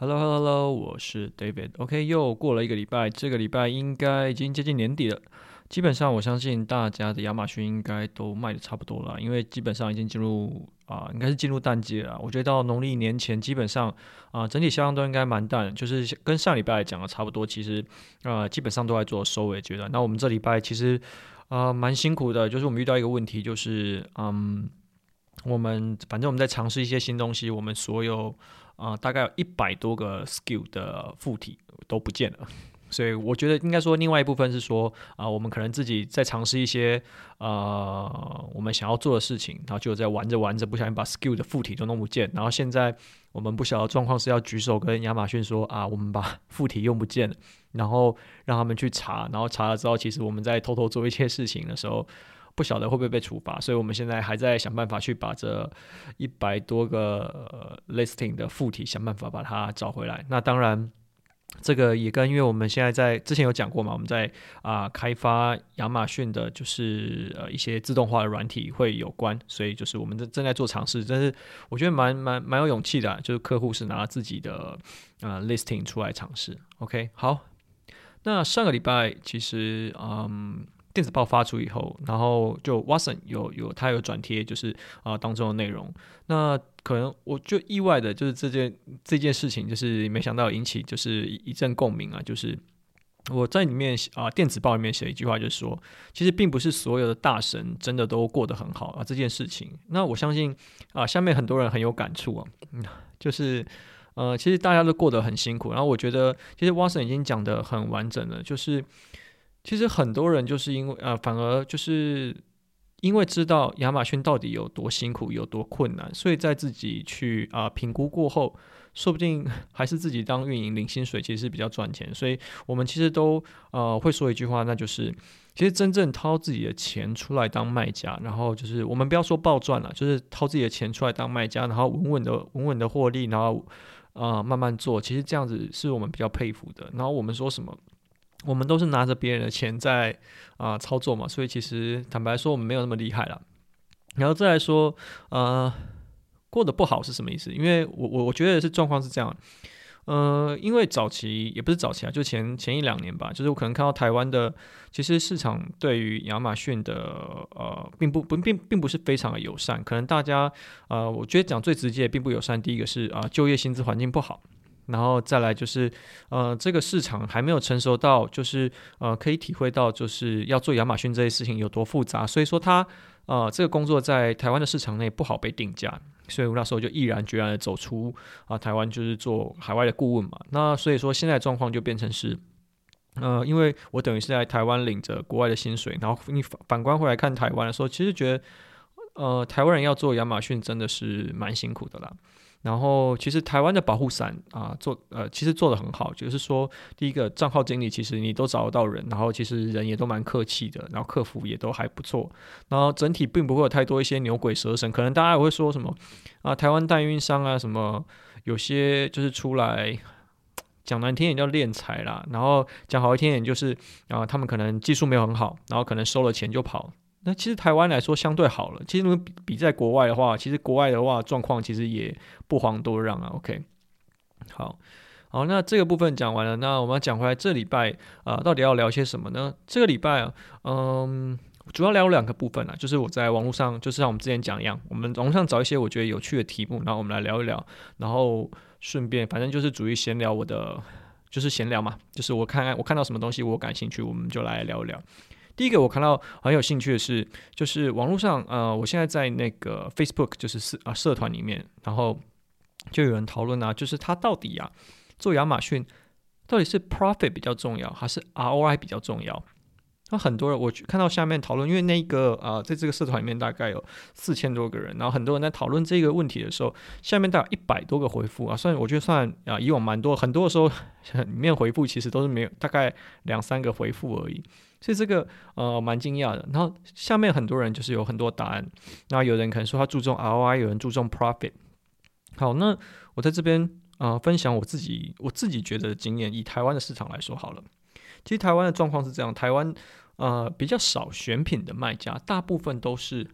Hello，Hello，Hello，我是 David。OK，又过了一个礼拜，这个礼拜应该已经接近年底了。基本上，我相信大家的亚马逊应该都卖的差不多了，因为基本上已经进入啊、应该是进入淡季了。我觉得到农历年前，基本上啊、整体销量都应该蛮淡，就是跟上礼拜讲的差不多。其实啊、基本上都在做收尾阶段。那我们这礼拜其实啊、蛮辛苦的，就是我们遇到一个问题，就是嗯，我们反正我们在尝试一些新东西，我们所有。啊、大概有一百多个 skill 的附体都不见了，所以我觉得应该说，另外一部分是说啊、我们可能自己在尝试一些呃我们想要做的事情，然后就在玩着玩着，不小心把 skill 的附体都弄不见，然后现在我们不晓得状况是要举手跟亚马逊说啊，我们把附体用不见了，然后让他们去查，然后查了之后，其实我们在偷偷做一些事情的时候。不晓得会不会被处罚，所以我们现在还在想办法去把这一百多个呃 listing 的附体想办法把它找回来。那当然，这个也跟因为我们现在在之前有讲过嘛，我们在啊、开发亚马逊的就是呃一些自动化的软体会有关，所以就是我们正正在做尝试，但是我觉得蛮蛮蛮有勇气的，就是客户是拿自己的啊、listing 出来尝试。OK，好，那上个礼拜其实嗯。电子报发出以后，然后就 Watson 有有他有转贴，就是啊、当中的内容。那可能我就意外的就是这件这件事情，就是没想到引起就是一阵共鸣啊。就是我在里面啊、电子报里面写一句话，就是说，其实并不是所有的大神真的都过得很好啊。这件事情，那我相信啊、下面很多人很有感触啊，嗯，就是呃其实大家都过得很辛苦。然后我觉得其实 Watson 已经讲得很完整了，就是。其实很多人就是因为呃，反而就是因为知道亚马逊到底有多辛苦、有多困难，所以在自己去啊、评估过后，说不定 还是自己当运营领薪水，其实是比较赚钱。所以我们其实都呃会说一句话，那就是其实真正掏自己的钱出来当卖家，然后就是我们不要说暴赚了，就是掏自己的钱出来当卖家，然后稳稳的、稳稳的获利，然后啊、慢慢做，其实这样子是我们比较佩服的。然后我们说什么？我们都是拿着别人的钱在啊、操作嘛，所以其实坦白说，我们没有那么厉害了。然后再来说，呃，过得不好是什么意思？因为我我我觉得是状况是这样，呃，因为早期也不是早期啊，就前前一两年吧，就是我可能看到台湾的，其实市场对于亚马逊的呃，并不不并并不是非常的友善，可能大家呃，我觉得讲最直接并不友善，第一个是啊、就业薪资环境不好。然后再来就是，呃，这个市场还没有成熟到，就是呃，可以体会到，就是要做亚马逊这些事情有多复杂。所以说，他呃，这个工作在台湾的市场内不好被定价，所以我那时候就毅然决然的走出啊、台湾就是做海外的顾问嘛。那所以说，现在状况就变成是，呃，因为我等于是在台湾领着国外的薪水，然后你反反观回来看台湾的时候，其实觉得，呃，台湾人要做亚马逊真的是蛮辛苦的啦。然后，其实台湾的保护伞啊，做呃，其实做的很好。就是说，第一个账号经理，其实你都找得到人，然后其实人也都蛮客气的，然后客服也都还不错。然后整体并不会有太多一些牛鬼蛇神，可能大家也会说什么啊，台湾代运商啊，什么有些就是出来讲难听点叫敛财啦，然后讲好一听点就是啊，他们可能技术没有很好，然后可能收了钱就跑。那其实台湾来说相对好了。其实如果比比在国外的话，其实国外的话状况其实也不遑多让啊。OK，好，好，那这个部分讲完了，那我们讲回来这礼拜啊、到底要聊些什么呢？这个礼拜啊，嗯，主要聊两个部分啊，就是我在网络上，就是像我们之前讲一样，我们网络上找一些我觉得有趣的题目，然后我们来聊一聊，然后顺便反正就是属于闲聊我的，就是闲聊嘛，就是我看看我看到什么东西我感兴趣，我们就来聊一聊。第一个我看到很有兴趣的是，就是网络上，呃，我现在在那个 Facebook 就是社啊社团里面，然后就有人讨论啊，就是他到底呀做亚马逊到底是 Profit 比较重要，还是 ROI 比较重要？那很多人我看到下面讨论，因为那个啊、呃，在这个社团里面大概有四千多个人，然后很多人在讨论这个问题的时候，下面大概一百多个回复啊，算我觉得算啊以往蛮多，很多的时候里面回复其实都是没有，大概两三个回复而已，所以这个呃蛮惊讶的。然后下面很多人就是有很多答案，那有人可能说他注重 ROI，有人注重 Profit。好，那我在这边啊、呃、分享我自己我自己觉得的经验，以台湾的市场来说好了。其实台湾的状况是这样，台湾。呃，比较少选品的卖家，大部分都是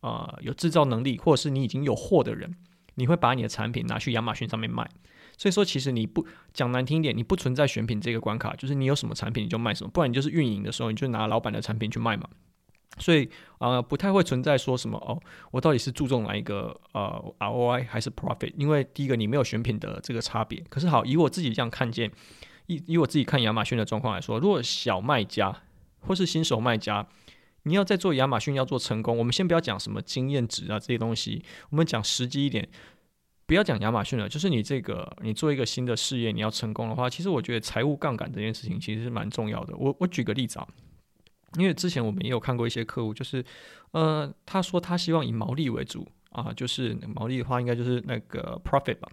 呃有制造能力，或者是你已经有货的人，你会把你的产品拿去亚马逊上面卖。所以说，其实你不讲难听一点，你不存在选品这个关卡，就是你有什么产品你就卖什么，不然你就是运营的时候你就拿老板的产品去卖嘛。所以啊、不太会存在说什么哦，我到底是注重哪一个呃 ROI 还是 profit？因为第一个你没有选品的这个差别。可是好，以我自己这样看见，以以我自己看亚马逊的状况来说，如果小卖家或是新手卖家，你要在做亚马逊要做成功，我们先不要讲什么经验值啊这些东西，我们讲实际一点，不要讲亚马逊了，就是你这个你做一个新的事业，你要成功的话，其实我觉得财务杠杆这件事情其实是蛮重要的。我我举个例子啊。因为之前我们也有看过一些客户，就是，呃，他说他希望以毛利为主啊，就是毛利的话，应该就是那个 profit 吧，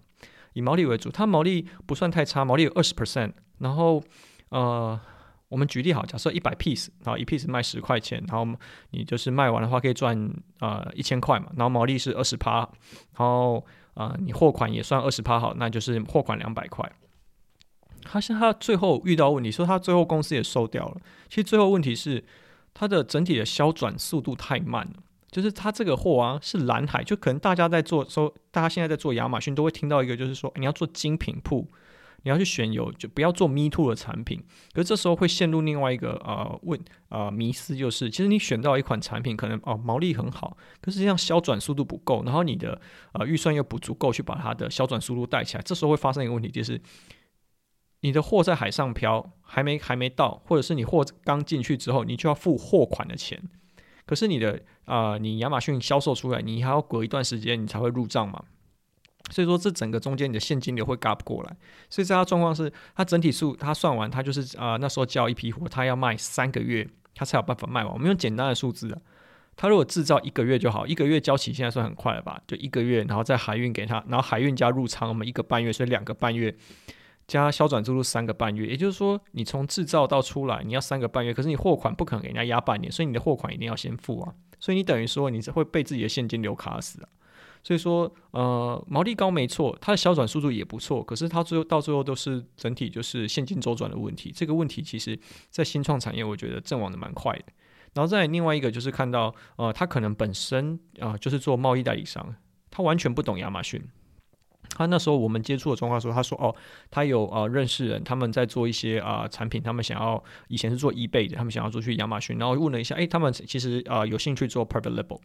以毛利为主。他毛利不算太差，毛利有二十 percent。然后，呃，我们举例好，假设一百 piece，然后一 piece 卖十块钱，然后你就是卖完的话可以赚呃一千块嘛，然后毛利是二十趴，然后啊、你货款也算二十趴好，那就是货款两百块。他是他最后遇到问题，说他最后公司也收掉了。其实最后问题是他的整体的销转速度太慢了，就是他这个货啊是蓝海，就可能大家在做说，大家现在在做亚马逊都会听到一个，就是说你要做精品铺，你要去选有就不要做 me too 的产品。可是这时候会陷入另外一个呃问呃迷思，就是其实你选到一款产品可能哦毛利很好，可是实际上销转速度不够，然后你的呃预算又不足够去把它的销转速度带起来，这时候会发生一个问题，就是。你的货在海上漂，还没还没到，或者是你货刚进去之后，你就要付货款的钱。可是你的啊、你亚马逊销售出来，你还要隔一段时间，你才会入账嘛。所以说，这整个中间你的现金流会嘎不过来。所以这样状况是，他整体数他算完，他就是啊、那时候交一批货，他要卖三个月，他才有办法卖完。我们用简单的数字啊，他如果制造一个月就好，一个月交期现在算很快了吧？就一个月，然后再海运给他，然后海运加入仓，我们一个半月，所以两个半月。加销转速度三个半月，也就是说，你从制造到出来，你要三个半月。可是你货款不可能给人家压半年，所以你的货款一定要先付啊。所以你等于说，你是会被自己的现金流卡死啊。所以说，呃，毛利高没错，它的销转速度也不错，可是它最后到最后都是整体就是现金周转的问题。这个问题其实，在新创产业，我觉得阵亡的蛮快的。然后再另外一个就是看到，呃，他可能本身啊、就是做贸易代理商，他完全不懂亚马逊。他那时候我们接触的状况说，他说哦，他有呃认识人，他们在做一些啊、产品，他们想要以前是做 eBay 的，他们想要做去亚马逊，然后问了一下，诶，他们其实啊、有兴趣做 private label，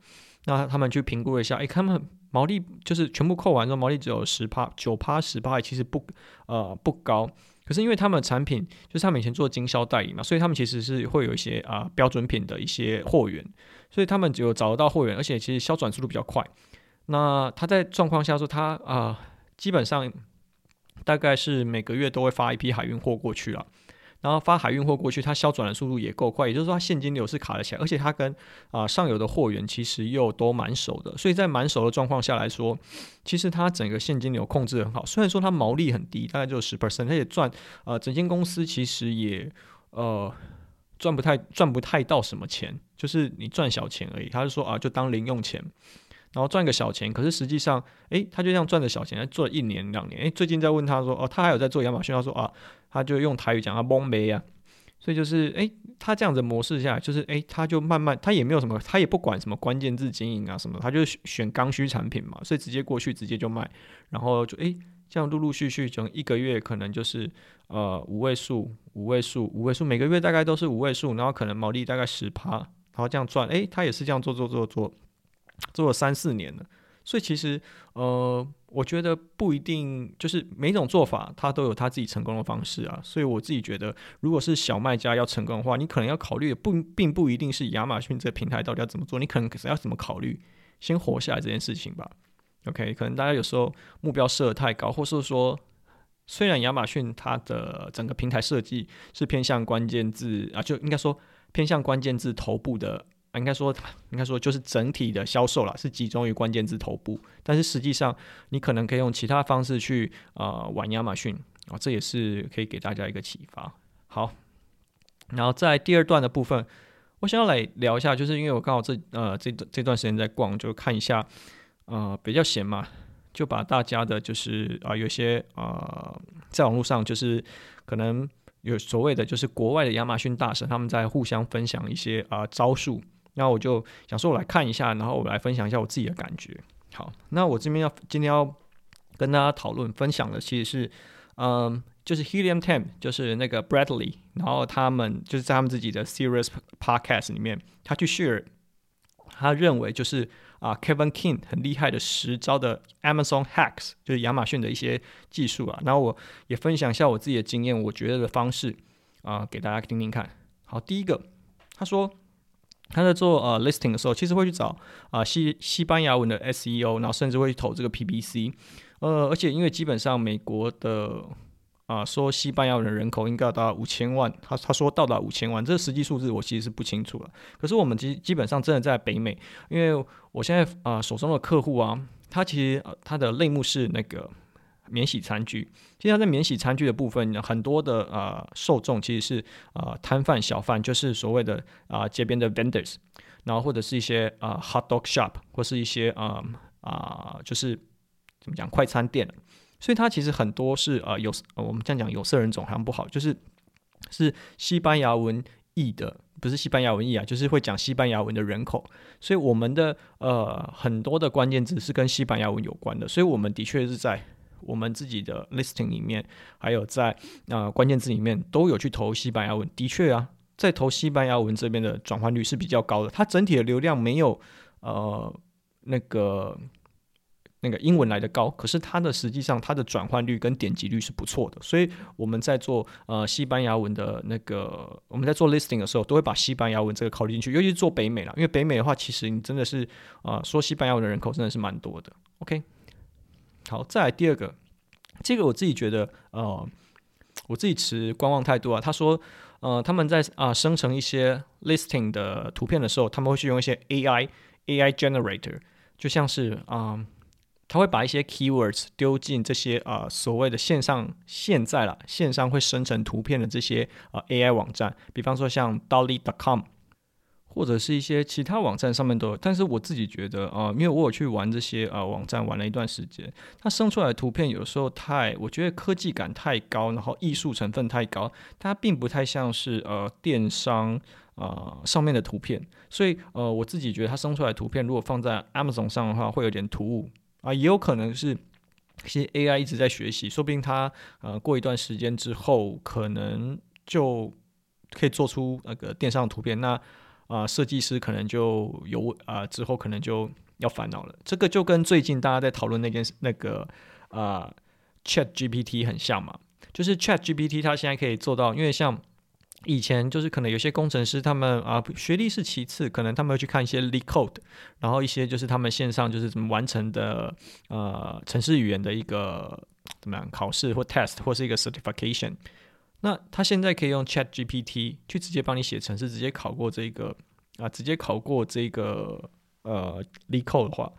那他们去评估了一下，诶，他们毛利就是全部扣完之后毛利只有十趴九趴十趴，其实不呃不高，可是因为他们的产品就是他们以前做经销代理嘛，所以他们其实是会有一些啊、标准品的一些货源，所以他们只有找得到货源，而且其实销转速度比较快。那他在状况下说他啊。基本上大概是每个月都会发一批海运货过去了，然后发海运货过去，它销转的速度也够快，也就是说它现金流是卡得起来，而且它跟啊、上游的货源其实又都蛮熟的，所以在蛮熟的状况下来说，其实它整个现金流控制很好。虽然说它毛利很低，大概就十 percent，它也赚呃整间公司其实也呃赚不太赚不太到什么钱，就是你赚小钱而已。他就说啊，就当零用钱。然后赚个小钱，可是实际上，诶，他就这样赚着小钱，他做了一年两年，诶，最近在问他说，哦，他还有在做亚马逊，他说啊，他就用台语讲他懵没啊，所以就是，诶，他这样子模式下，就是，诶，他就慢慢，他也没有什么，他也不管什么关键字经营啊什么，他就选刚需产品嘛，所以直接过去直接就卖，然后就，诶，这样陆陆续续，整一个月可能就是，呃，五位数，五位数，五位数，每个月大概都是五位数，然后可能毛利大概十趴，然后这样赚，诶，他也是这样做做做做。做了三四年了，所以其实呃，我觉得不一定，就是每种做法它都有它自己成功的方式啊。所以我自己觉得，如果是小卖家要成功的话，你可能要考虑的不并不一定是亚马逊这个平台到底要怎么做，你可能是要怎么考虑先活下来这件事情吧。OK，可能大家有时候目标设得太高，或是说，虽然亚马逊它的整个平台设计是偏向关键字啊，就应该说偏向关键字头部的。应该说，应该说就是整体的销售啦，是集中于关键字头部。但是实际上，你可能可以用其他方式去、呃、玩亚马逊啊，这也是可以给大家一个启发。好，然后在第二段的部分，我想要来聊一下，就是因为我刚好这呃这这段时间在逛，就看一下呃比较闲嘛，就把大家的就是啊、有些啊、在网络上就是可能有所谓的就是国外的亚马逊大神，他们在互相分享一些啊、招数。然后我就想说，我来看一下，然后我来分享一下我自己的感觉。好，那我这边要今天要跟大家讨论分享的其实是，嗯，就是 Helium 10，就是那个 Bradley，然后他们就是在他们自己的 Serious Podcast 里面，他去 share，他认为就是啊 Kevin King 很厉害的十招的 Amazon Hacks，就是亚马逊的一些技术啊，然后我也分享一下我自己的经验，我觉得的方式啊，给大家听听看。好，第一个，他说。他在做呃 listing 的时候，其实会去找啊、西西班牙文的 SEO，然后甚至会投这个 PPC，呃，而且因为基本上美国的啊、说西班牙文的人口应该要达到五千万，他他说到达五千万，这个实际数字我其实是不清楚了。可是我们基基本上真的在北美，因为我现在啊、手中的客户啊，他其实、呃、他的类目是那个。免洗餐具，现在在免洗餐具的部分，很多的呃受众其实是呃摊贩小贩，就是所谓的啊、街边的 vendors，然后或者是一些啊、呃、hot dog shop，或是一些啊啊、就是怎么讲快餐店，所以它其实很多是呃有我们这样讲有色人种好像不好，就是是西班牙文裔的，不是西班牙文译啊，就是会讲西班牙文的人口，所以我们的呃很多的关键词是跟西班牙文有关的，所以我们的确是在。我们自己的 listing 里面，还有在啊、呃、关键字里面都有去投西班牙文。的确啊，在投西班牙文这边的转换率是比较高的。它整体的流量没有呃那个那个英文来的高，可是它的实际上它的转换率跟点击率是不错的。所以我们在做呃西班牙文的那个我们在做 listing 的时候，都会把西班牙文这个考虑进去，尤其是做北美啦，因为北美的话，其实你真的是啊、呃、说西班牙文的人口真的是蛮多的。OK。好，再来第二个，这个我自己觉得，呃，我自己持观望态度啊。他说，呃，他们在啊、生成一些 listing 的图片的时候，他们会去用一些 AI AI generator，就像是啊、他会把一些 keywords 丢进这些啊、所谓的线上现在啦，线上会生成图片的这些啊、AI 网站，比方说像 Dolly.com。或者是一些其他网站上面都有，但是我自己觉得啊、因为我有去玩这些啊、网站玩了一段时间，它生出来的图片有时候太，我觉得科技感太高，然后艺术成分太高，它并不太像是呃电商啊、上面的图片，所以呃我自己觉得它生出来的图片如果放在 Amazon 上的话，会有点突兀啊，也有可能是一些 AI 一直在学习，说不定它呃过一段时间之后，可能就可以做出那个电商图片那。啊、设计师可能就有啊、之后可能就要烦恼了。这个就跟最近大家在讨论那件事，那个啊、Chat GPT 很像嘛。就是 Chat GPT 它现在可以做到，因为像以前就是可能有些工程师他们啊、学历是其次，可能他们会去看一些 lee code 然后一些就是他们线上就是怎么完成的呃程式语言的一个怎么样考试或 test 或是一个 certification。那他现在可以用 Chat GPT 去直接帮你写程式，直接考过这个啊，直接考过这个呃，LECO 的话，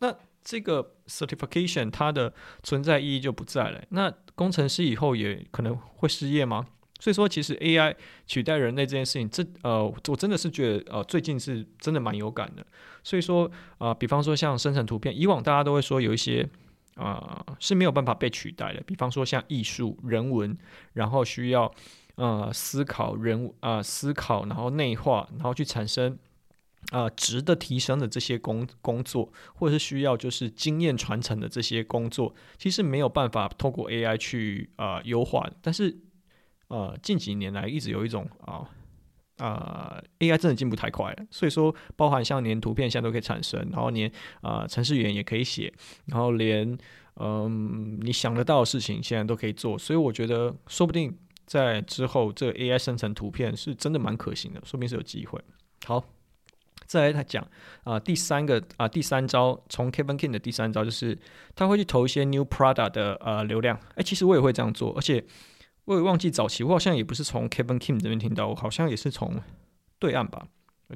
那这个 certification 它的存在意义就不在了。那工程师以后也可能会失业吗？所以说，其实 AI 取代人类这件事情，这呃，我真的是觉得呃，最近是真的蛮有感的。所以说啊、比方说像生成图片，以往大家都会说有一些。啊、是没有办法被取代的。比方说像艺术、人文，然后需要呃思考人啊、呃、思考，然后内化，然后去产生啊、呃、值的提升的这些工工作，或者是需要就是经验传承的这些工作，其实没有办法透过 AI 去啊、呃、优化。但是呃近几年来一直有一种啊。啊、，AI 真的进步太快了，所以说包含像连图片现在都可以产生，然后连啊、程式语言也可以写，然后连嗯你想得到的事情现在都可以做，所以我觉得说不定在之后这个 AI 生成图片是真的蛮可行的，说不定是有机会。好，再来他讲啊、第三个啊、第三招，从 Kevin King 的第三招就是他会去投一些 New Product 的呃流量，哎，其实我也会这样做，而且。我也忘记早期，我好像也不是从 Kevin Kim 这边听到，我好像也是从对岸吧，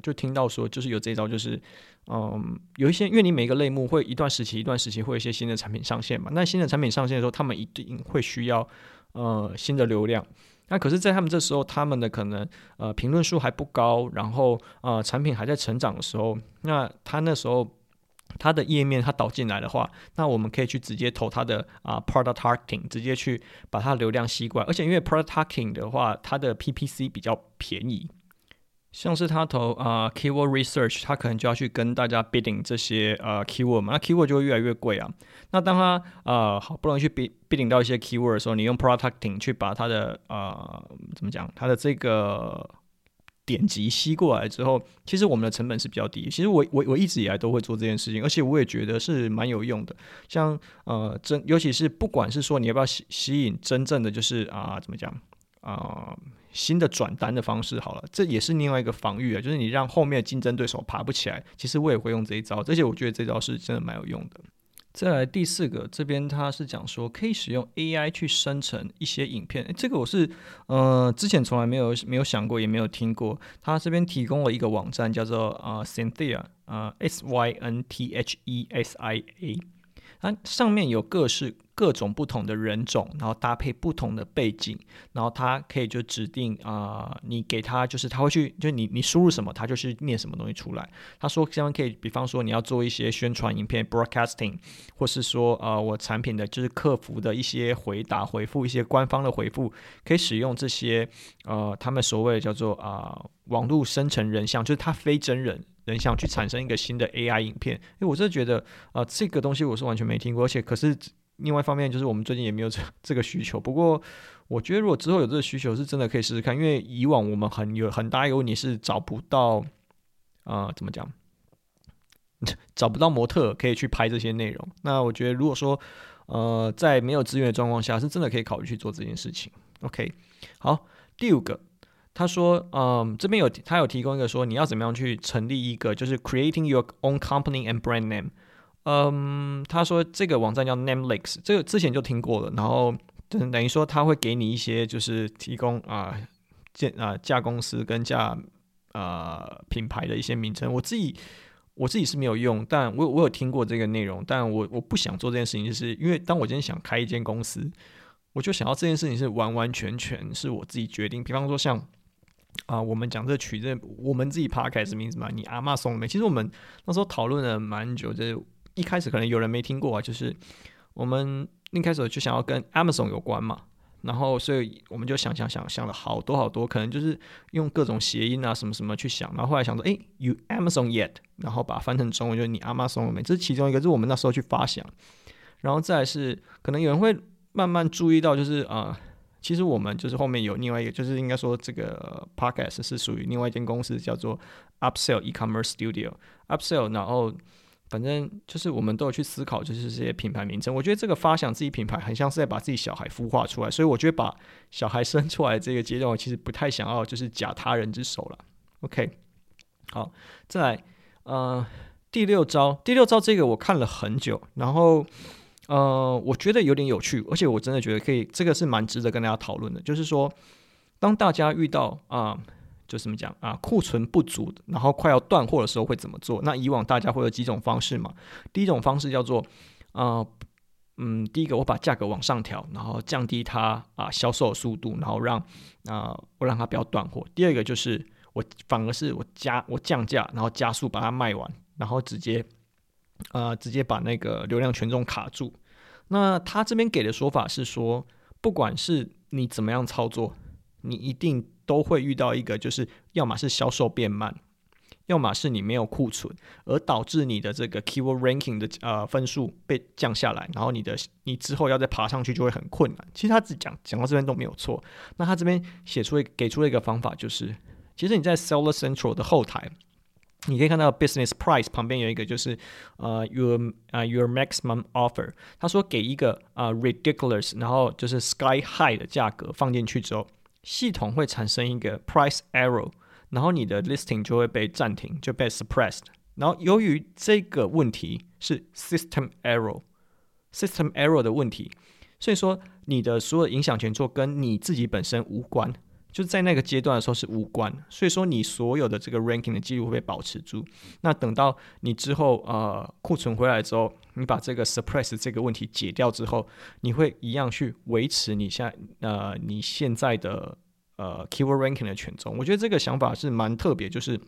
就听到说就是有这一招，就是嗯，有一些因为你每个类目会一段时期一段时期会有一些新的产品上线嘛，那新的产品上线的时候，他们一定会需要呃新的流量，那可是，在他们这时候，他们的可能呃评论数还不高，然后呃产品还在成长的时候，那他那时候。它的页面它导进来的话，那我们可以去直接投它的啊、product targeting，直接去把它流量吸过来。而且因为 product targeting 的话，它的 PPC 比较便宜，像是他投啊、keyword research，他可能就要去跟大家 bidding 这些呃 keyword 嘛，那 keyword 就会越来越贵啊。那当他呃好不容易去 bid bidding 到一些 keyword 的时候，你用 producting 去把它的呃怎么讲，它的这个点击吸过来之后，其实我们的成本是比较低。其实我我我一直以来都会做这件事情，而且我也觉得是蛮有用的。像呃真尤其是不管是说你要不要吸吸引真正的就是啊、怎么讲啊。新的转单的方式好了，这也是另外一个防御啊，就是你让后面的竞争对手爬不起来。其实我也会用这一招，而且我觉得这招是真的蛮有用的。再来第四个，这边他是讲说可以使用 AI 去生成一些影片，这个我是呃之前从来没有没有想过，也没有听过。他这边提供了一个网站叫做啊 Synthea 啊 S Y N T H E S I A，它上面有各式。各种不同的人种，然后搭配不同的背景，然后他可以就指定啊、你给他就是他会去，就你你输入什么，他就是念什么东西出来。他说这样可以，比方说你要做一些宣传影片 （broadcasting），或是说呃我产品的就是客服的一些回答回复，一些官方的回复，可以使用这些呃他们所谓的叫做啊、网络生成人像，就是他非真人。人像去产生一个新的 AI 影片，因为我真的觉得啊、呃，这个东西我是完全没听过，而且可是另外一方面就是我们最近也没有这这个需求。不过我觉得如果之后有这个需求，是真的可以试试看，因为以往我们很有很大一个问题是找不到啊、怎么讲？找不到模特可以去拍这些内容。那我觉得如果说呃在没有资源的状况下，是真的可以考虑去做这件事情。OK，好，第五个。他说：“嗯，这边有他有提供一个说你要怎么样去成立一个就是 creating your own company and brand name。嗯，他说这个网站叫 Namelix，这个之前就听过了。然后等等于说他会给你一些就是提供啊建啊架公司跟架啊品牌的一些名称。我自己我自己是没有用，但我我有听过这个内容。但我我不想做这件事情，就是因为当我今天想开一间公司，我就想要这件事情是完完全全是我自己决定。比方说像。”啊、我们讲这取这我们自己 podcast 名字嘛？你阿妈送了没？其实我们那时候讨论了蛮久，就是一开始可能有人没听过啊，就是我们一开始就想要跟 Amazon 有关嘛，然后所以我们就想想想想了好多好多，可能就是用各种谐音啊什么什么去想，然后后来想说，诶，You Amazon yet？然后把它翻成中文就是你阿妈送了没？这是其中一个，是我们那时候去发想，然后再是可能有人会慢慢注意到，就是啊。其实我们就是后面有另外一个，就是应该说这个 podcast 是属于另外一间公司，叫做 Upsell E-commerce Studio Upsell。然后反正就是我们都有去思考，就是这些品牌名称。我觉得这个发想自己品牌，很像是在把自己小孩孵化出来。所以我觉得把小孩生出来这个阶段，我其实不太想要就是假他人之手了。OK，好，再来，呃，第六招，第六招这个我看了很久，然后。呃，我觉得有点有趣，而且我真的觉得可以，这个是蛮值得跟大家讨论的。就是说，当大家遇到啊、就怎么讲啊，库存不足，然后快要断货的时候会怎么做？那以往大家会有几种方式嘛？第一种方式叫做啊、呃，嗯，第一个我把价格往上调，然后降低它啊、销售的速度，然后让啊、我让它不要断货。第二个就是我反而是我加我降价，然后加速把它卖完，然后直接。呃，直接把那个流量权重卡住。那他这边给的说法是说，不管是你怎么样操作，你一定都会遇到一个，就是要么是销售变慢，要么是你没有库存，而导致你的这个 keyword ranking 的呃分数被降下来，然后你的你之后要再爬上去就会很困难。其实他只讲讲到这边都没有错。那他这边写出给出了一个方法，就是其实你在 Seller Central 的后台。你可以看到 business price 旁边有一个就是呃 your 啊、uh, your maximum offer，他说给一个啊、ridiculous，然后就是 sky high 的价格放进去之后，系统会产生一个 price error，然后你的 listing 就会被暂停，就被 suppressed。然后由于这个问题是 system error，system error 的问题，所以说你的所有影响权做跟你自己本身无关。就是在那个阶段的时候是无关，所以说你所有的这个 ranking 的记录会被保持住。那等到你之后呃库存回来之后，你把这个 suppress 这个问题解掉之后，你会一样去维持你现呃你现在的呃 keyword ranking 的权重。我觉得这个想法是蛮特别，就是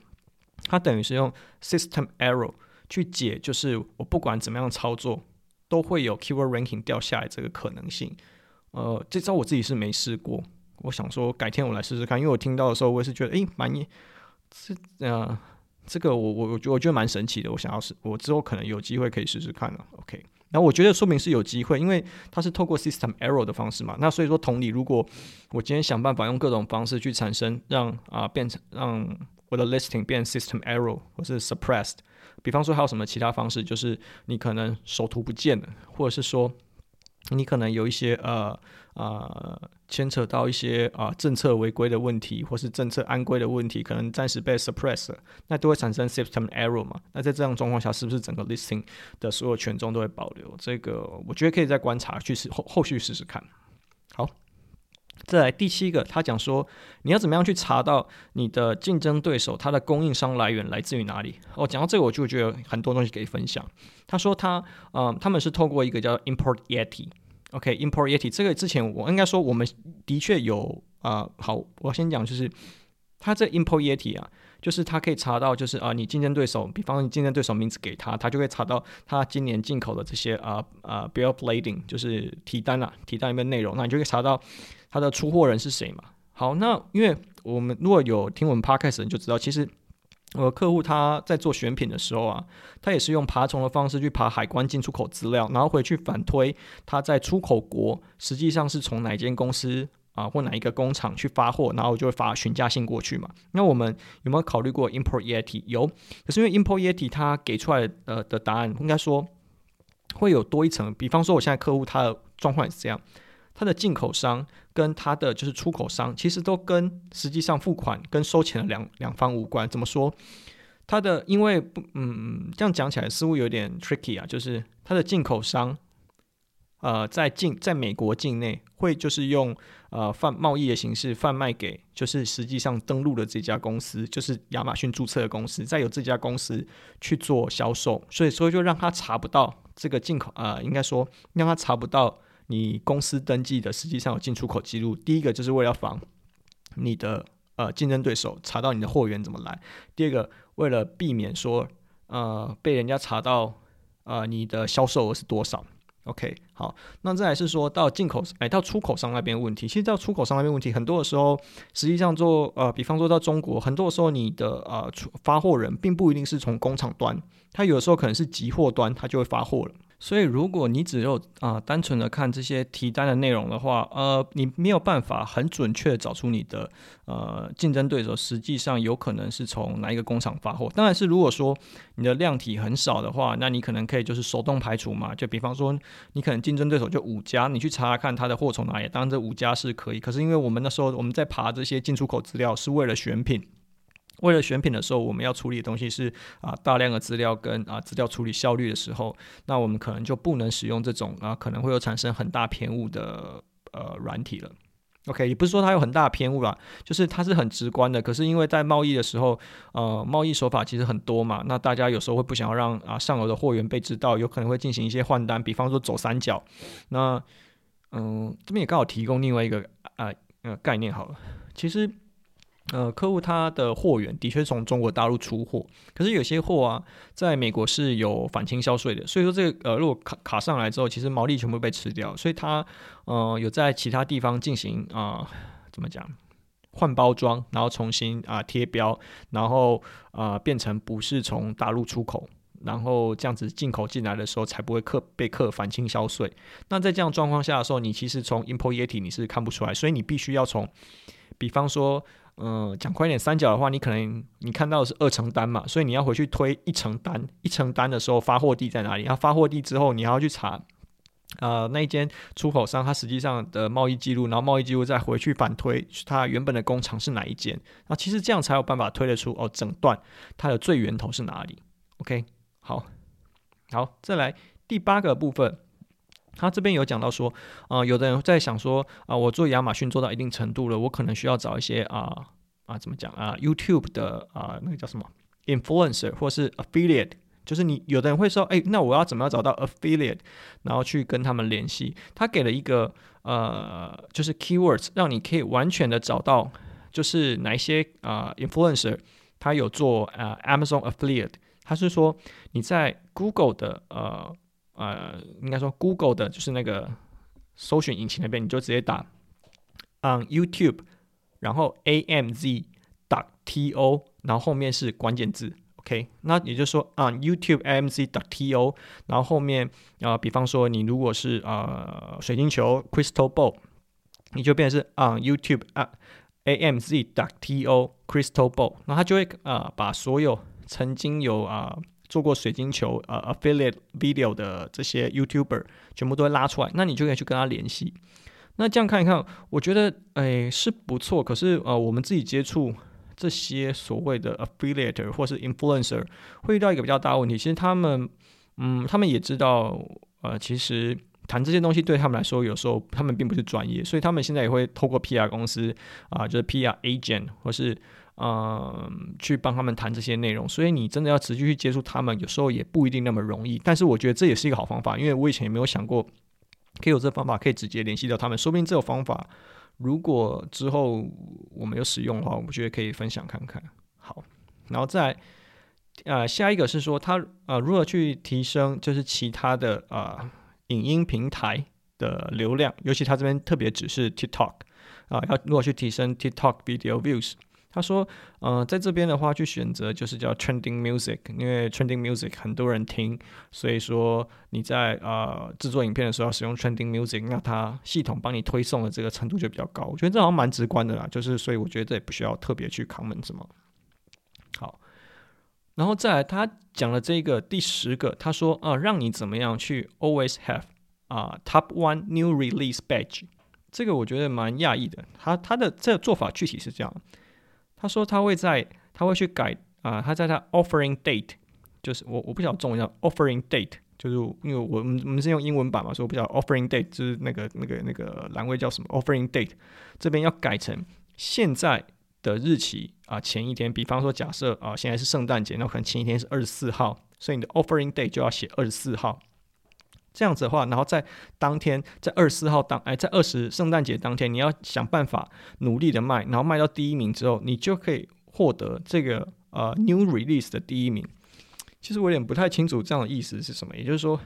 它等于是用 system error 去解，就是我不管怎么样操作，都会有 keyword ranking 掉下来这个可能性。呃，这招我自己是没试过。我想说，改天我来试试看，因为我听到的时候，我也是觉得，诶，蛮这呃，这个我我我觉我觉得蛮神奇的，我想要试，我之后可能有机会可以试试看了。OK，那我觉得说明是有机会，因为它是透过 system error 的方式嘛。那所以说同理，如果我今天想办法用各种方式去产生让啊、变成让我的 listing 变 system error 或是 suppressed，比方说还有什么其他方式，就是你可能首图不见了，或者是说。你可能有一些呃呃牵扯到一些啊、政策违规的问题，或是政策安规的问题，可能暂时被 suppress 了，那都会产生 system error 嘛？那在这样状况下，是不是整个 listing 的所有权重都会保留？这个我觉得可以再观察去试后后续试试看。好，再来第七个，他讲说你要怎么样去查到你的竞争对手他的供应商来源来自于哪里？哦，讲到这个我就觉得很多东西可以分享。他说他呃他们是透过一个叫 Import Yeti。OK，Import Yeti 这个之前我应该说我们的确有啊、好，我先讲就是它这 Import Yeti 啊，就是它可以查到就是啊、你竞争对手，比方说你竞争对手名字给他，他就会查到他今年进口的这些啊啊 Bill of Lading 就是提单啊，提单里面内容，那你就可以查到他的出货人是谁嘛。好，那因为我们如果有听我们 Podcast 你就知道其实。我的客户他在做选品的时候啊，他也是用爬虫的方式去爬海关进出口资料，然后回去反推他在出口国实际上是从哪间公司啊或哪一个工厂去发货，然后就会发询价信过去嘛。那我们有没有考虑过 Import Yeti？有，可是因为 Import Yeti 它给出来的呃的答案应该说会有多一层，比方说我现在客户他的状况也是这样。它的进口商跟它的就是出口商，其实都跟实际上付款跟收钱的两两方无关。怎么说？它的因为不，嗯，这样讲起来似乎有点 tricky 啊，就是它的进口商，呃，在境在美国境内会就是用呃贩贸易的形式贩卖给就是实际上登录的这家公司，就是亚马逊注册的公司，再由这家公司去做销售，所以所以就让他查不到这个进口，呃，应该说让他查不到。你公司登记的实际上有进出口记录，第一个就是为了防你的呃竞争对手查到你的货源怎么来，第二个为了避免说呃被人家查到呃你的销售额是多少。OK，好，那再来是说到进口哎到出口商那边问题，其实到出口商那边问题很多的时候，实际上做呃比方说到中国，很多的时候你的呃出发货人并不一定是从工厂端，他有的时候可能是集货端，他就会发货了。所以，如果你只有啊、单纯的看这些提单的内容的话，呃，你没有办法很准确找出你的呃竞争对手实际上有可能是从哪一个工厂发货。当然是如果说你的量体很少的话，那你可能可以就是手动排除嘛。就比方说，你可能竞争对手就五家，你去查查看他的货从哪里。当然，这五家是可以。可是因为我们那时候我们在爬这些进出口资料，是为了选品。为了选品的时候，我们要处理的东西是啊大量的资料跟啊资料处理效率的时候，那我们可能就不能使用这种啊可能会有产生很大偏误的呃软体了。OK，也不是说它有很大偏误啦，就是它是很直观的。可是因为在贸易的时候，呃贸易手法其实很多嘛，那大家有时候会不想要让啊上游的货源被知道，有可能会进行一些换单，比方说走三角。那嗯、这边也刚好提供另外一个啊呃概念好了，其实。呃，客户他的货源的确从中国大陆出货，可是有些货啊，在美国是有反倾销税的，所以说这个呃，如果卡卡上来之后，其实毛利全部被吃掉，所以他呃有在其他地方进行啊、怎么讲，换包装，然后重新啊、贴标，然后啊、变成不是从大陆出口，然后这样子进口进来的时候才不会克被克反倾销税。那在这样状况下的时候，你其实从 Import Yeti 你是看不出来，所以你必须要从，比方说。嗯，讲快点，三角的话，你可能你看到的是二层单嘛，所以你要回去推一层单，一层单的时候发货地在哪里？然后发货地之后，你还要去查，呃，那一间出口商它实际上的贸易记录，然后贸易记录再回去反推它原本的工厂是哪一间？那其实这样才有办法推得出哦，整段它的最源头是哪里？OK，好，好，再来第八个部分。他这边有讲到说，啊、呃，有的人在想说，啊、我做亚马逊做到一定程度了，我可能需要找一些啊啊，怎么讲啊，YouTube 的啊，那个叫什么 influencer 或是 affiliate，就是你有的人会说，哎，那我要怎么样找到 affiliate，然后去跟他们联系？他给了一个呃，就是 keywords，让你可以完全的找到，就是哪一些啊 influencer，他有做啊 Amazon affiliate，他是说你在 Google 的呃。呃，应该说 Google 的就是那个搜寻引擎那边，你就直接打 on YouTube，然后 AMZ 打 T O，然后后面是关键字，OK，那也就是说啊，YouTube AMZ to，然后后面啊、呃，比方说你如果是啊、呃、水晶球 Crystal Ball，你就变成是啊 YouTube 啊 AMZ to Crystal Ball，那它就会啊、呃、把所有曾经有啊。做过水晶球呃 affiliate video 的这些 YouTuber 全部都会拉出来，那你就可以去跟他联系。那这样看一看，我觉得诶是不错。可是呃，我们自己接触这些所谓的 affiliate 或是 influencer，会遇到一个比较大的问题。其实他们嗯，他们也知道呃，其实谈这些东西对他们来说，有时候他们并不是专业，所以他们现在也会透过 PR 公司啊、就是 PR agent 或是。嗯，去帮他们谈这些内容，所以你真的要持续去接触他们，有时候也不一定那么容易。但是我觉得这也是一个好方法，因为我以前也没有想过可以有这方法，可以直接联系到他们。说不定这个方法，如果之后我们有使用的话，我觉得可以分享看看。好，然后再呃下一个是说他呃如何去提升，就是其他的呃影音平台的流量，尤其他这边特别指是 TikTok 啊、要如何去提升 TikTok video views。他说：“呃，在这边的话，去选择就是叫 trending music，因为 trending music 很多人听，所以说你在呃制作影片的时候要使用 trending music，那它系统帮你推送的这个程度就比较高。我觉得这好像蛮直观的啦，就是所以我觉得这也不需要特别去 comment 什么。好，然后再来他讲了这个第十个，他说啊、让你怎么样去 always have 啊、top one new release badge，这个我觉得蛮讶异的。他他的这个做法具体是这样。”他说他会在，他会去改啊、他在他 offering date，就是我我不晓得中文叫 offering date，就是因为我我们我们是用英文版嘛，所以我不晓得 offering date 就是那个那个那个栏位叫什么 offering date，这边要改成现在的日期啊、前一天，比方说假设啊、现在是圣诞节，那可能前一天是二十四号，所以你的 offering date 就要写二十四号。这样子的话，然后在当天，在二十四号当，哎，在二十圣诞节当天，你要想办法努力的卖，然后卖到第一名之后，你就可以获得这个呃 new release 的第一名。其实我有点不太清楚这样的意思是什么，也就是说，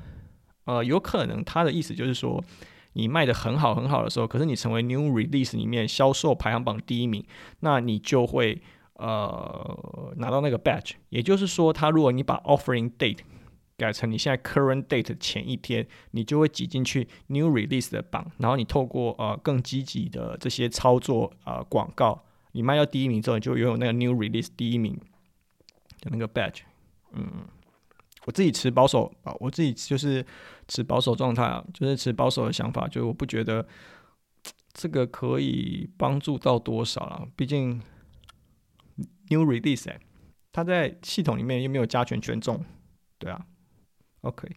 呃，有可能他的意思就是说，你卖的很好很好的时候，可是你成为 new release 里面销售排行榜第一名，那你就会呃拿到那个 badge。也就是说，他如果你把 offering date 改成你现在 current date 前一天，你就会挤进去 new release 的榜，然后你透过呃更积极的这些操作啊、广告，你卖到第一名之后，你就拥有那个 new release 第一名的那个 badge。嗯，我自己持保守啊，我自己就是持保守状态啊，就是持保守的想法，就是我不觉得这个可以帮助到多少了，毕竟 new release 哎，它在系统里面又没有加权权重，对啊。OK，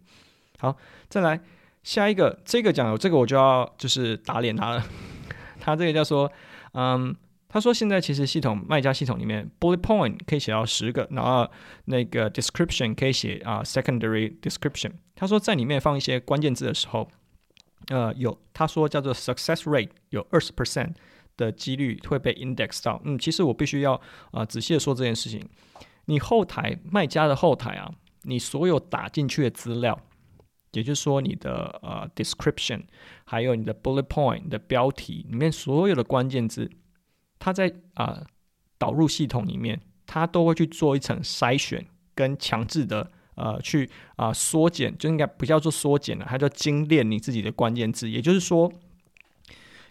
好，再来下一个，这个讲这个我就要就是打脸他了。他这个叫说，嗯，他说现在其实系统卖家系统里面 bullet point 可以写到十个，然后那个 description 可以写啊 secondary description。他说在里面放一些关键字的时候，呃，有他说叫做 success rate 有二十 percent 的几率会被 index 到。嗯，其实我必须要啊、仔细的说这件事情，你后台卖家的后台啊。你所有打进去的资料，也就是说你的呃 description，还有你的 bullet point 的标题里面所有的关键字，它在啊、导入系统里面，它都会去做一层筛选跟强制的呃去啊、缩减，就应该不叫做缩减了，它叫精炼你自己的关键字。也就是说，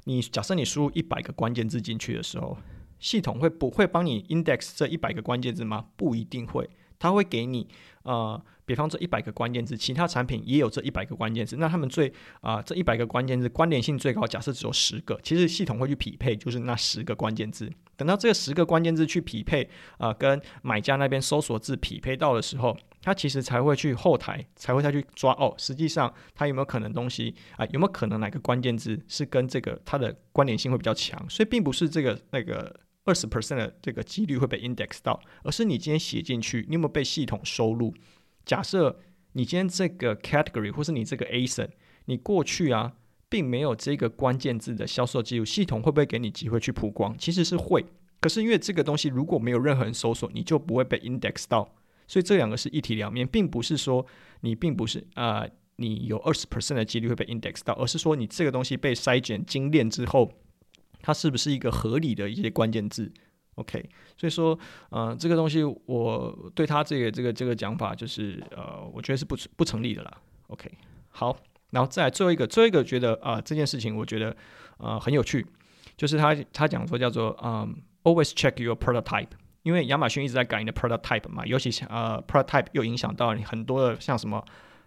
你假设你输入一百个关键字进去的时候，系统会不会帮你 index 这一百个关键字吗？不一定会。他会给你，呃，比方这一百个关键字，其他产品也有这一百个关键字，那他们最啊、呃、这一百个关键字关联性最高，假设只有十个，其实系统会去匹配，就是那十个关键字。等到这个十个关键字去匹配，啊、呃，跟买家那边搜索字匹配到的时候，他其实才会去后台，才会再去抓哦，实际上他有没有可能东西啊、有没有可能哪个关键字是跟这个它的关联性会比较强，所以并不是这个那个。二十 percent 的这个几率会被 index 到，而是你今天写进去，你有没有被系统收录？假设你今天这个 category 或是你这个 ASIN，你过去啊并没有这个关键字的销售记录，系统会不会给你机会去曝光？其实是会，可是因为这个东西如果没有任何人搜索，你就不会被 index 到。所以这两个是一体两面，并不是说你并不是啊、你有二十 percent 的几率会被 index 到，而是说你这个东西被筛选精炼之后。它是不是一个合理的一些关键字 OK，所以说，呃，这个东西我对他这个这个这个讲法就是，呃，我觉得是不不成立的啦。OK，好，然后再来最后一个，最后一个觉得啊、呃，这件事情我觉得呃很有趣，就是他他讲说叫做嗯、，always check your prototype，因为亚马逊一直在改你的 prototype 嘛，尤其是呃 prototype 又影响到你很多的像什么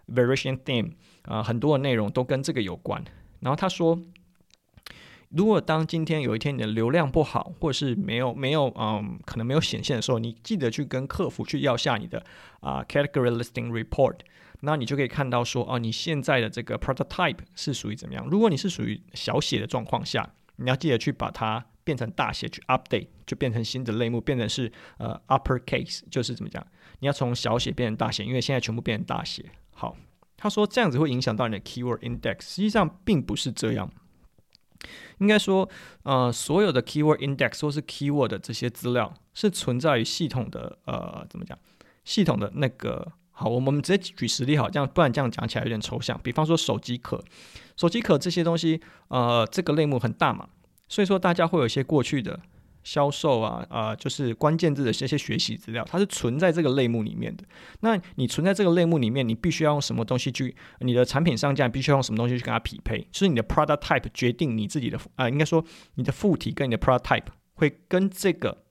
variation theme 啊、呃，很多的内容都跟这个有关。然后他说。如果当今天有一天你的流量不好，或是没有没有嗯，可能没有显现的时候，你记得去跟客服去要下你的啊、category listing report，那你就可以看到说哦，你现在的这个 product type 是属于怎么样？如果你是属于小写的状况下，你要记得去把它变成大写去 update，就变成新的类目，变成是呃 upper case，就是怎么讲？你要从小写变成大写，因为现在全部变成大写。好，他说这样子会影响到你的 keyword index，实际上并不是这样。应该说，呃，所有的 keyword index 或是 keyword 的这些资料是存在于系统的，呃，怎么讲？系统的那个，好，我们直接举实例好，这样不然这样讲起来有点抽象。比方说手机壳，手机壳这些东西，呃，这个类目很大嘛，所以说大家会有一些过去的。销售啊，啊、就是关键字的这些学习资料，它是存在这个类目里面的。那你存在这个类目里面，你必须要用什么东西去？你的产品上架必须要用什么东西去跟它匹配？就是你的 product type 决定你自己的啊、应该说你的副体跟你的 product type 会跟这个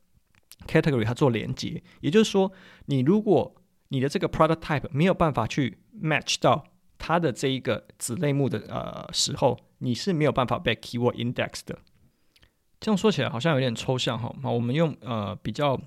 category 它做连接。也就是说，你如果你的这个 product type 没有办法去 match 到它的这一个子类目的呃时候，你是没有办法被 keyword index 的。这样说起来好像有点抽象哈，那我们用呃比较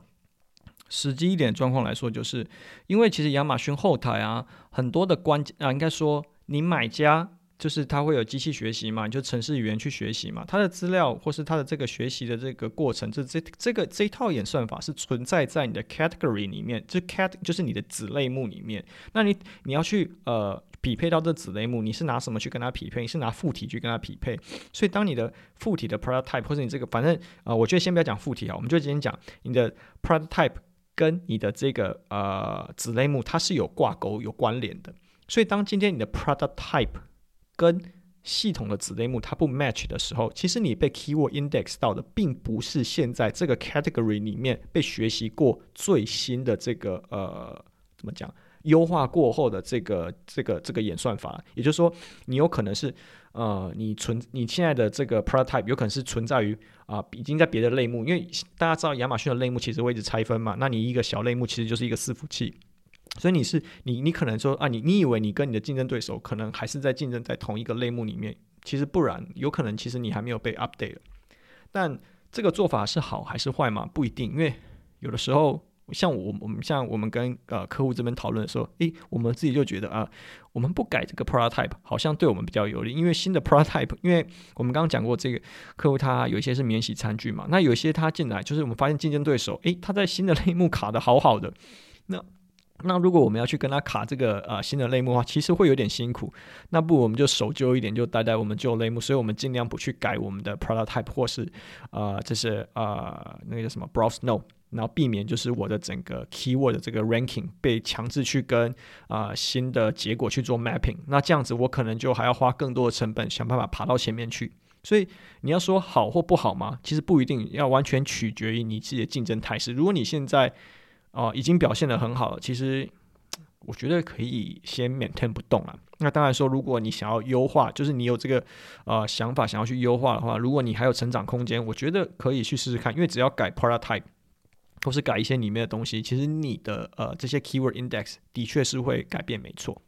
实际一点状况来说，就是因为其实亚马逊后台啊，很多的关键啊，应该说你买家就是他会有机器学习嘛，就程式语言去学习嘛，它的资料或是它的这个学习的这个过程，这这这个这一套演算法是存在在你的 category 里面，就 cat 就是你的子类目里面，那你你要去呃。匹配到这子类目，你是拿什么去跟它匹配？你是拿附体去跟它匹配。所以当你的附体的 product type 或者你这个，反正啊、呃，我觉得先不要讲附体啊，我们就今天讲你的 product type 跟你的这个呃子类目它是有挂钩、有关联的。所以当今天你的 product type 跟系统的子类目它不 match 的时候，其实你被 keyword index 到的并不是现在这个 category 里面被学习过最新的这个呃怎么讲？优化过后的这个这个这个演算法，也就是说，你有可能是呃，你存你现在的这个 prototype 有可能是存在于啊、已经在别的类目，因为大家知道亚马逊的类目其实会一直拆分嘛，那你一个小类目其实就是一个伺服器，所以你是你你可能说啊，你你以为你跟你的竞争对手可能还是在竞争在同一个类目里面，其实不然，有可能其实你还没有被 update，但这个做法是好还是坏嘛？不一定，因为有的时候。像我我们像我们跟呃客户这边讨论的时候，诶，我们自己就觉得啊，我们不改这个 product type 好像对我们比较有利，因为新的 product type，因为我们刚刚讲过这个客户他有一些是免洗餐具嘛，那有些他进来就是我们发现竞争对手，诶，他在新的 类目卡得好好的，那那如果我们要去跟他卡这个呃新的类目的话，其实会有点辛苦，那不我们就守旧一点，就待在我们旧类目，所以我们尽量不去改我们的 product type 或是呃这是呃那个叫什么 browse no。然后避免就是我的整个 keyword 的这个 ranking 被强制去跟啊、新的结果去做 mapping，那这样子我可能就还要花更多的成本想办法爬到前面去。所以你要说好或不好吗？其实不一定要完全取决于你自己的竞争态势。如果你现在啊、已经表现得很好了，其实我觉得可以先 maintain 不动了。那当然说，如果你想要优化，就是你有这个呃想法想要去优化的话，如果你还有成长空间，我觉得可以去试试看，因为只要改 product type。或是改一些里面的东西，其实你的呃这些 keyword index 的确是会改变，没错。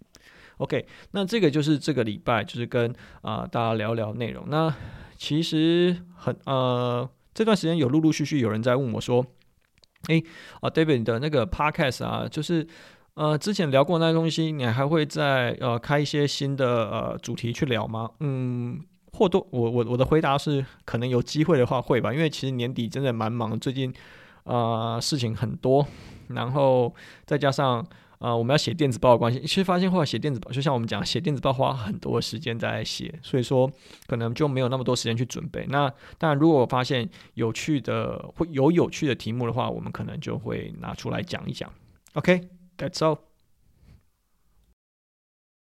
OK，那这个就是这个礼拜就是跟啊、大家聊聊内容。那其实很呃这段时间有陆陆续续有人在问我说，诶啊 David 你的那个 podcast 啊，就是呃之前聊过那些东西，你还会再呃开一些新的呃主题去聊吗？嗯，或多我我我的回答是可能有机会的话会吧，因为其实年底真的蛮忙，最近。啊、呃，事情很多，然后再加上啊、呃，我们要写电子报的关系，其实发现后来写电子报，就像我们讲，写电子报花很多时间在写，所以说可能就没有那么多时间去准备。那当然，如果我发现有趣的，会有有趣的题目的话，我们可能就会拿出来讲一讲。OK，that's all。